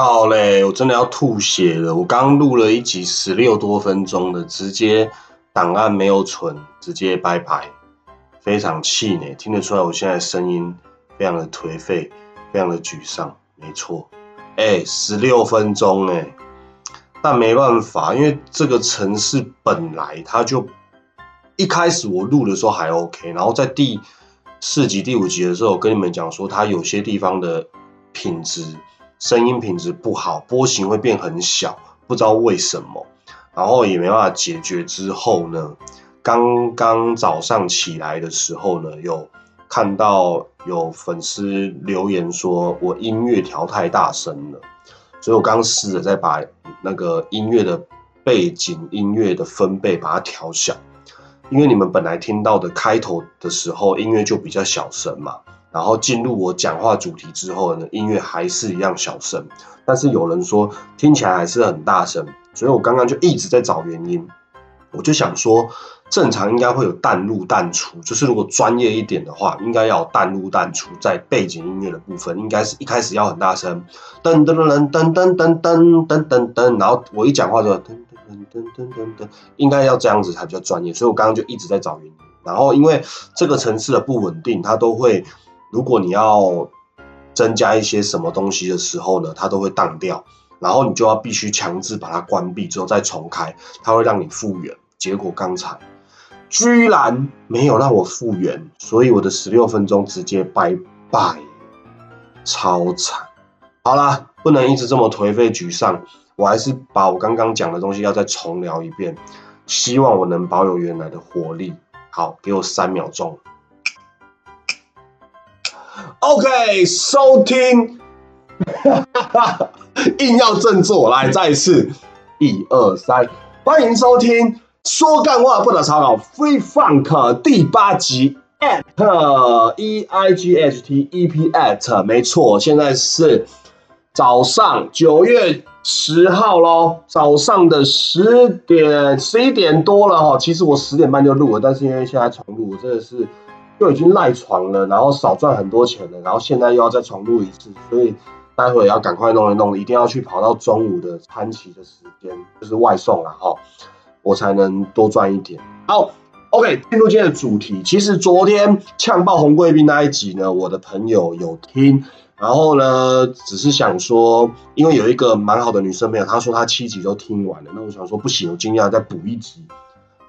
靠嘞！我真的要吐血了！我刚录了一集十六多分钟的，直接档案没有存，直接拜拜，非常气馁。听得出来我现在声音非常的颓废，非常的沮丧。没错，哎，十六分钟哎，但没办法，因为这个城市本来它就一开始我录的时候还 OK，然后在第四集、第五集的时候，我跟你们讲说它有些地方的品质。声音品质不好，波形会变很小，不知道为什么，然后也没办法解决。之后呢，刚刚早上起来的时候呢，有看到有粉丝留言说我音乐调太大声了，所以我刚试着再把那个音乐的背景音乐的分贝把它调小，因为你们本来听到的开头的时候音乐就比较小声嘛。然后进入我讲话主题之后呢，音乐还是一样小声，但是有人说听起来还是很大声，所以我刚刚就一直在找原因。我就想说，正常应该会有淡入淡出，就是如果专业一点的话，应该要淡入淡出，在背景音乐的部分，应该是一开始要很大声，噔噔噔噔噔噔噔噔噔噔，然后我一讲话就噔噔噔噔噔噔，应该要这样子才比较专业。所以我刚刚就一直在找原因。然后因为这个层次的不稳定，它都会。如果你要增加一些什么东西的时候呢，它都会宕掉，然后你就要必须强制把它关闭之后再重开，它会让你复原。结果刚才居然没有让我复原，所以我的十六分钟直接拜拜，超惨。好啦，不能一直这么颓废沮丧，我还是把我刚刚讲的东西要再重聊一遍，希望我能保有原来的活力。好，给我三秒钟。OK，收听，硬要振作，来再一次，一二三，欢迎收听说干话不打草稿 Free Funk 第八集 at E I G H T E P at，没错，现在是早上九月十号喽，早上的十点十一点多了哈，其实我十点半就录了，但是因为现在重录，真的是。就已经赖床了，然后少赚很多钱了，然后现在又要再重录一次，所以待会要赶快弄一弄，一定要去跑到中午的餐期的时间，就是外送了哈，我才能多赚一点。好，OK，进入今天的主题。其实昨天呛爆红贵宾那一集呢，我的朋友有听，然后呢，只是想说，因为有一个蛮好的女生朋友，她说她七集都听完了，那我想说不行，我今天要再补一集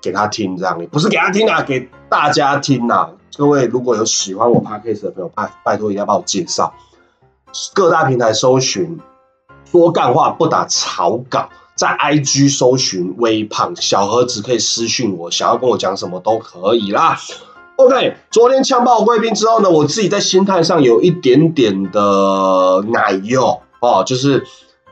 给他听，这样也不是给他听啊，给大家听呐。各位如果有喜欢我 podcast 的朋友，拜拜托一定要帮我介绍。各大平台搜寻说干话不打草稿，在 IG 搜寻微胖小盒子可以私讯我，想要跟我讲什么都可以啦。OK，昨天枪爆贵宾之后呢，我自己在心态上有一点点的奶油哦，就是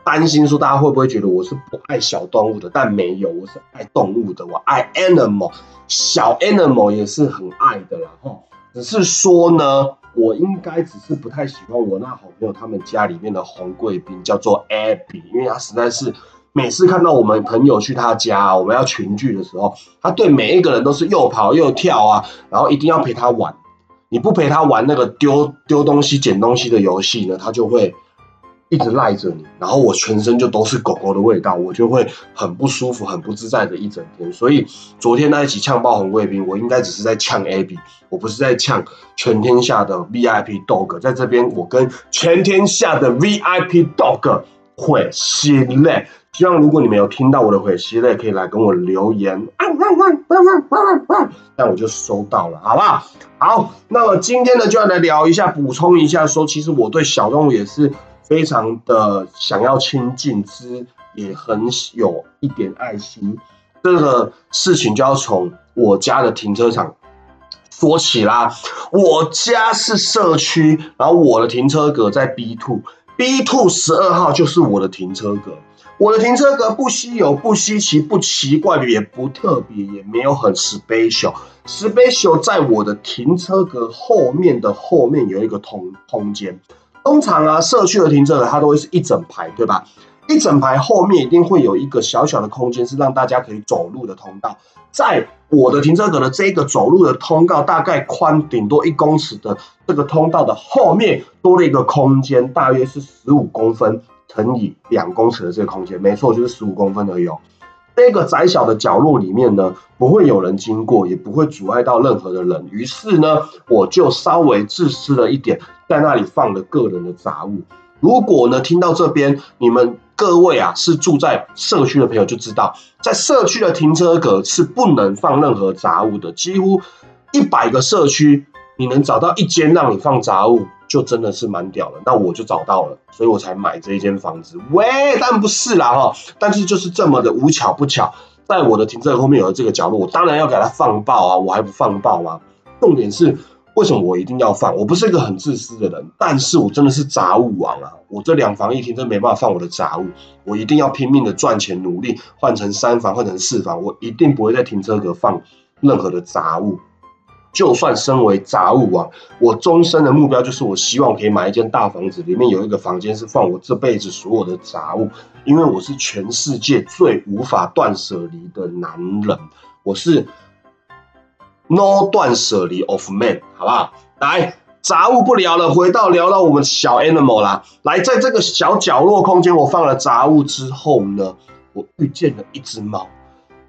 担心说大家会不会觉得我是不爱小动物的，但没有，我是爱动物的，我爱 animal。小 animal 也是很爱的啦，哈，只是说呢，我应该只是不太喜欢我那好朋友他们家里面的红贵宾叫做 Abby，因为他实在是每次看到我们朋友去他家，我们要群聚的时候，他对每一个人都是又跑又跳啊，然后一定要陪他玩，你不陪他玩那个丢丢东西捡东西的游戏呢，他就会。一直赖着你，然后我全身就都是狗狗的味道，我就会很不舒服、很不自在的一整天。所以昨天那一起呛爆红贵宾，我应该只是在呛 AB，我不是在呛全天下的 VIP dog。在这边，我跟全天下的 VIP dog 会吸泪。希望如果你们有听到我的会吸泪，可以来跟我留言。那我就收到了，好不好？好，那么今天呢，就要来聊一下，补充一下，说其实我对小动物也是。非常的想要亲近之，也很有一点爱心。这个事情就要从我家的停车场说起啦。我家是社区，然后我的停车格在 B two，B two 十二号就是我的停车格。我的停车格不稀有、不稀奇、不奇怪，也不特别，也没有很 special。special 在我的停车格后面的后面有一个空空间。通常啊，社区的停车格它都会是一整排，对吧？一整排后面一定会有一个小小的空间，是让大家可以走路的通道。在我的停车格的这个走路的通道，大概宽顶多一公尺的这个通道的后面多了一个空间，大约是十五公分乘以两公尺的这个空间，没错，就是十五公分而已哦。那个窄小的角落里面呢，不会有人经过，也不会阻碍到任何的人。于是呢，我就稍微自私了一点，在那里放了个人的杂物。如果呢，听到这边，你们各位啊是住在社区的朋友就知道，在社区的停车格是不能放任何杂物的。几乎一百个社区，你能找到一间让你放杂物。就真的是蛮屌的，那我就找到了，所以我才买这一间房子。喂，当然不是啦哈，但是就是这么的无巧不巧，在我的停车后面有了这个角落，我当然要给它放爆啊，我还不放爆吗？重点是为什么我一定要放？我不是一个很自私的人，但是我真的是杂物王啊！我这两房一厅真没办法放我的杂物，我一定要拼命的赚钱，努力换成三房，换成四房，我一定不会在停车格放任何的杂物。就算身为杂物王，我终身的目标就是我希望可以买一间大房子，里面有一个房间是放我这辈子所有的杂物，因为我是全世界最无法断舍离的男人，我是 no 断舍离 of man，好不好？来，杂物不聊了，回到聊到我们小 animal 啦。来，在这个小角落空间，我放了杂物之后呢，我遇见了一只猫。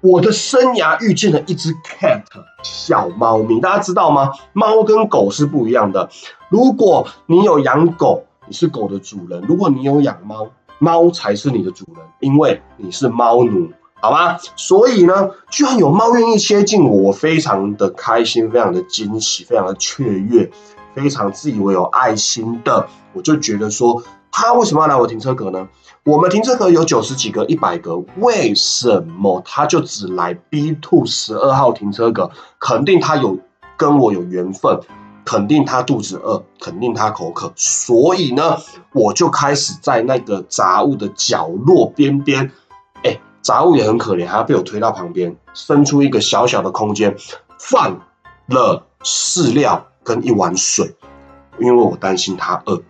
我的生涯遇见了一只 cat 小猫咪，大家知道吗？猫跟狗是不一样的。如果你有养狗，你是狗的主人；如果你有养猫，猫才是你的主人，因为你是猫奴，好吗？所以呢，居然有猫愿意接近我，我非常的开心，非常的惊喜，非常的雀跃，非常自以为有爱心的，我就觉得说。他为什么要来我停车格呢？我们停车格有九十几个、一百个，为什么他就只来 B two 十二号停车格？肯定他有跟我有缘分，肯定他肚子饿，肯定他口渴，所以呢，我就开始在那个杂物的角落边边，哎，杂物也很可怜，还要被我推到旁边，伸出一个小小的空间，放了饲料跟一碗水，因为我担心他饿。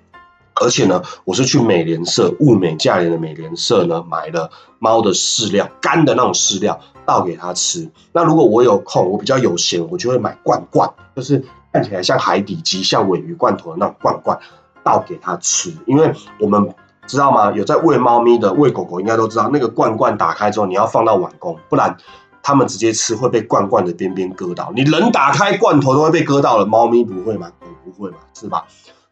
而且呢，我是去美联社物美价廉的美联社呢，买了猫的饲料，干的那种饲料，倒给它吃。那如果我有空，我比较有闲，我就会买罐罐，就是看起来像海底鸡、像尾鱼罐头的那种罐罐，倒给它吃。因为我们知道吗？有在喂猫咪的、喂狗狗应该都知道，那个罐罐打开之后，你要放到碗公，不然它们直接吃会被罐罐的边边割到。你人打开罐头都会被割到了，猫咪不会吗？不会嘛，是吧？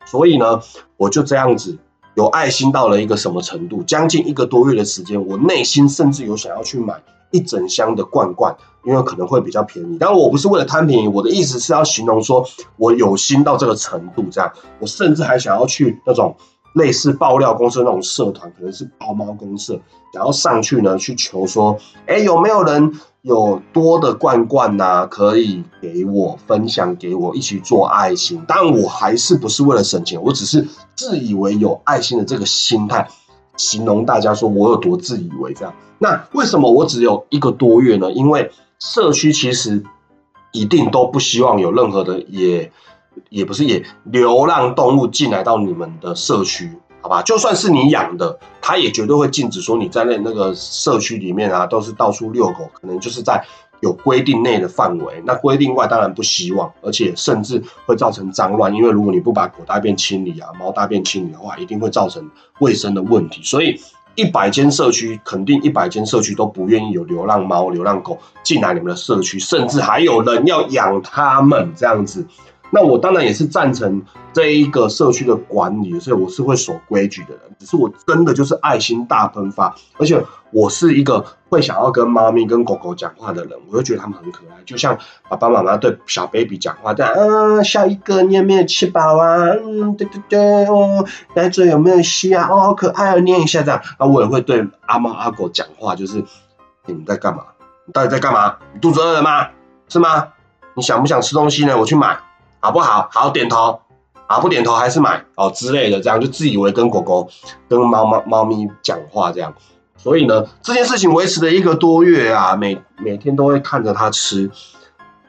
所以呢，我就这样子有爱心到了一个什么程度？将近一个多月的时间，我内心甚至有想要去买一整箱的罐罐，因为可能会比较便宜。但我不是为了贪便宜，我的意思是要形容说我有心到这个程度，这样。我甚至还想要去那种类似爆料公司那种社团，可能是爆猫公社，想要上去呢去求说，哎，有没有人？有多的罐罐呐，可以给我分享，给我一起做爱心。但我还是不是为了省钱，我只是自以为有爱心的这个心态，形容大家说我有多自以为这样。那为什么我只有一个多月呢？因为社区其实一定都不希望有任何的也也不是也流浪动物进来到你们的社区。好吧，就算是你养的，它也绝对会禁止说你在那那个社区里面啊，都是到处遛狗，可能就是在有规定内的范围。那规定外当然不希望，而且甚至会造成脏乱，因为如果你不把狗大便清理啊，猫大便清理的话，一定会造成卫生的问题。所以一百间社区，肯定一百间社区都不愿意有流浪猫、流浪狗进来你们的社区，甚至还有人要养它们这样子。那我当然也是赞成这一个社区的管理，所以我是会守规矩的人。只是我真的就是爱心大喷发，而且我是一个会想要跟猫咪、跟狗狗讲话的人，我就觉得它们很可爱，就像爸爸妈妈对小 baby 讲话，这样，嗯，下一个你有没有吃饱啊？嗯，对对对，哦，奶嘴有没有吸啊？哦，好可爱啊，念一下这样。那我也会对阿猫阿狗讲话，就是你们在干嘛？你到底在干嘛？你肚子饿了吗？是吗？你想不想吃东西呢？我去买。好不好？好点头，好不点头还是买哦之类的，这样就自以为跟狗狗、跟猫猫猫咪讲话这样。所以呢，这件事情维持了一个多月啊，每每天都会看着它吃，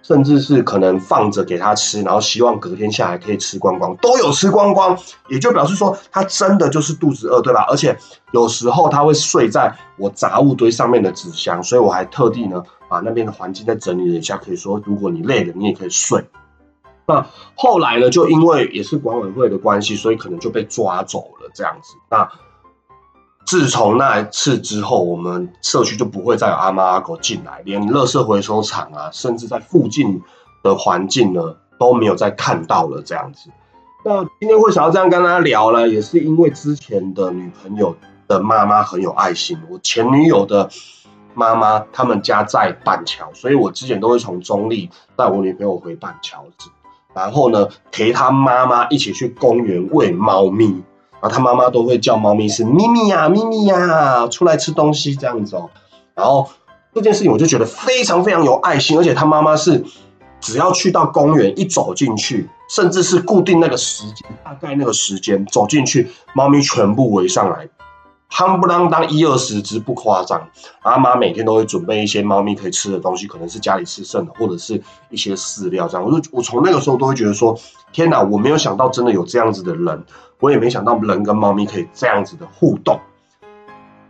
甚至是可能放着给它吃，然后希望隔天下来可以吃光光，都有吃光光，也就表示说它真的就是肚子饿，对吧？而且有时候它会睡在我杂物堆上面的纸箱，所以我还特地呢把那边的环境再整理了一下，可以说如果你累了，你也可以睡。那后来呢？就因为也是管委会的关系，所以可能就被抓走了这样子。那自从那一次之后，我们社区就不会再有阿猫阿狗进来，连垃圾回收厂啊，甚至在附近的环境呢都没有再看到了这样子。那今天会想要这样跟大家聊呢，也是因为之前的女朋友的妈妈很有爱心。我前女友的妈妈，他们家在板桥，所以我之前都会从中立带我女朋友回板桥子，然后呢陪他妈妈一起去公园喂猫咪。然后他妈妈都会叫猫咪是咪咪呀，咪咪呀，出来吃东西这样子哦。然后这件事情我就觉得非常非常有爱心，而且他妈妈是只要去到公园一走进去，甚至是固定那个时间，大概那个时间走进去，猫咪全部围上来，夯不啷当一二十只不夸张。阿妈每天都会准备一些猫咪可以吃的东西，可能是家里吃剩的，或者是一些饲料这样。我就我从那个时候都会觉得说，天哪，我没有想到真的有这样子的人。我也没想到人跟猫咪可以这样子的互动，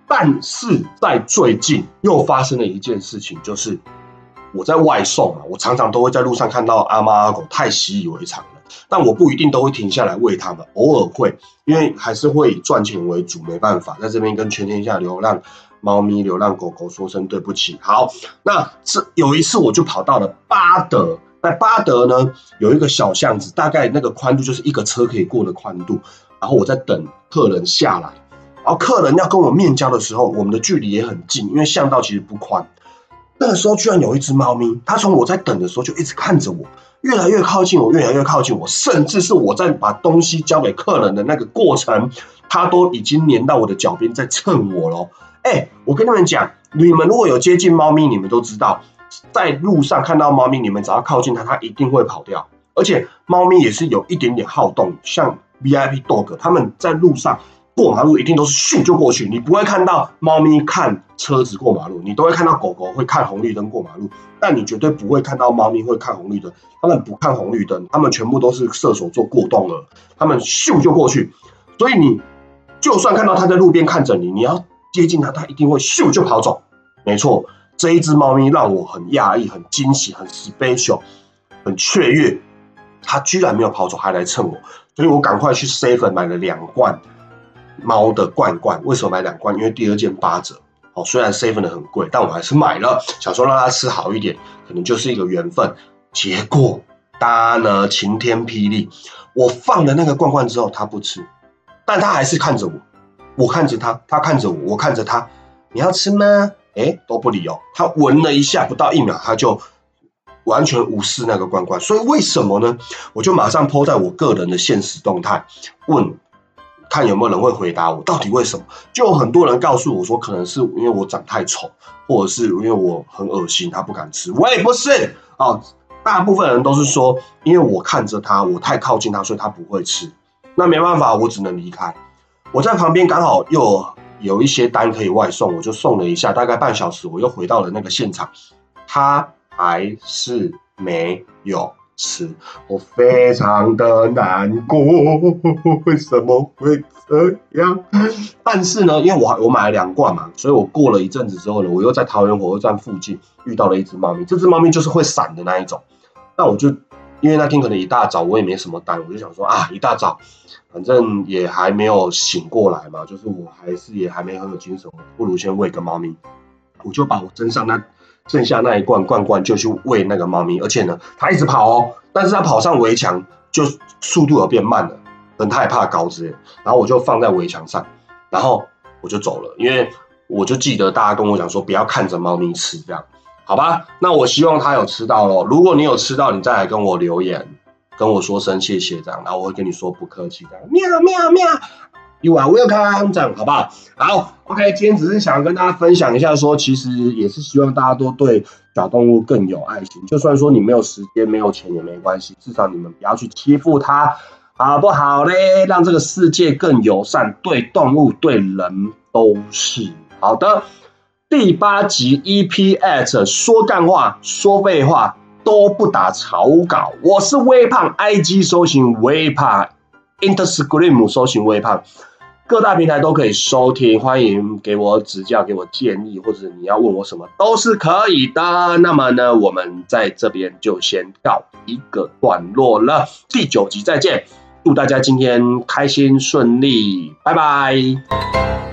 但是在最近又发生了一件事情，就是我在外送啊，我常常都会在路上看到阿猫阿狗，太习以为常了。但我不一定都会停下来喂它们，偶尔会，因为还是会以赚钱为主，没办法，在这边跟全天下流浪猫咪、流浪狗狗说声对不起。好，那这有一次我就跑到了巴德。在巴德呢，有一个小巷子，大概那个宽度就是一个车可以过的宽度。然后我在等客人下来，然后客人要跟我面交的时候，我们的距离也很近，因为巷道其实不宽。那个时候居然有一只猫咪，它从我在等的时候就一直看着我，越来越靠近我，越来越靠近我，甚至是我在把东西交给客人的那个过程，它都已经粘到我的脚边在蹭我了。哎，我跟你们讲，你们如果有接近猫咪，你们都知道。在路上看到猫咪，你们只要靠近它，它一定会跑掉。而且猫咪也是有一点点好动，像 VIP dog，他们在路上过马路一定都是咻就过去。你不会看到猫咪看车子过马路，你都会看到狗狗会看红绿灯过马路，但你绝对不会看到猫咪会看红绿灯。它们不看红绿灯，它们全部都是射手座过动了，他们咻就过去。所以你就算看到它在路边看着你，你要接近它，它一定会咻就跑走。没错。这一只猫咪让我很讶异、很惊喜、很 special、很雀跃，它居然没有跑走，还来蹭我，所以我赶快去 seven 买了两罐猫的罐罐。为什么买两罐？因为第二件八折。哦，虽然 seven 的很贵，但我还是买了，想说让它吃好一点，可能就是一个缘分。结果，大家呢晴天霹雳，我放了那个罐罐之后，它不吃，但它还是看着我，我看着它，它看着我，我看着它，你要吃吗？哎，都不理哦。它闻了一下，不到一秒，它就完全无视那个罐罐。所以为什么呢？我就马上抛在我个人的现实动态，问看有没有人会回答我，到底为什么？就有很多人告诉我说，可能是因为我长太丑，或者是因为我很恶心，他不敢吃。我也不是哦，大部分人都是说，因为我看着他，我太靠近他，所以他不会吃。那没办法，我只能离开。我在旁边刚好又。有一些单可以外送，我就送了一下，大概半小时，我又回到了那个现场，他还是没有吃，我非常的难过，为什么会这样？但是呢，因为我我买了两罐嘛，所以我过了一阵子之后呢，我又在桃园火车站附近遇到了一只猫咪，这只猫咪就是会闪的那一种，那我就因为那天可能一大早我也没什么单，我就想说啊，一大早。反正也还没有醒过来嘛，就是我还是也还没很有精神，不如先喂个猫咪。我就把我身上那剩下那一罐罐罐就去喂那个猫咪，而且呢，它一直跑哦，但是它跑上围墙就速度有变慢了，很害怕高子，然后我就放在围墙上，然后我就走了，因为我就记得大家跟我讲说不要看着猫咪吃，这样好吧？那我希望它有吃到咯，如果你有吃到，你再来跟我留言。跟我说声谢谢，这样，然后我会跟你说不客气，这样，喵喵喵，You are welcome，这样，好不好？好，OK，今天只是想跟大家分享一下，说其实也是希望大家都对小动物更有爱心，就算说你没有时间、没有钱也没关系，至少你们不要去欺负它，好不好嘞？让这个世界更友善，对动物、对人都是好的。第八集 EP at 说干话、说废话。都不打草稿，我是微胖，IG 搜寻微胖，Interscream 搜寻微胖，各大平台都可以收听，欢迎给我指教，给我建议，或者你要问我什么都是可以的。那么呢，我们在这边就先告一个段落了，第九集再见，祝大家今天开心顺利，拜拜。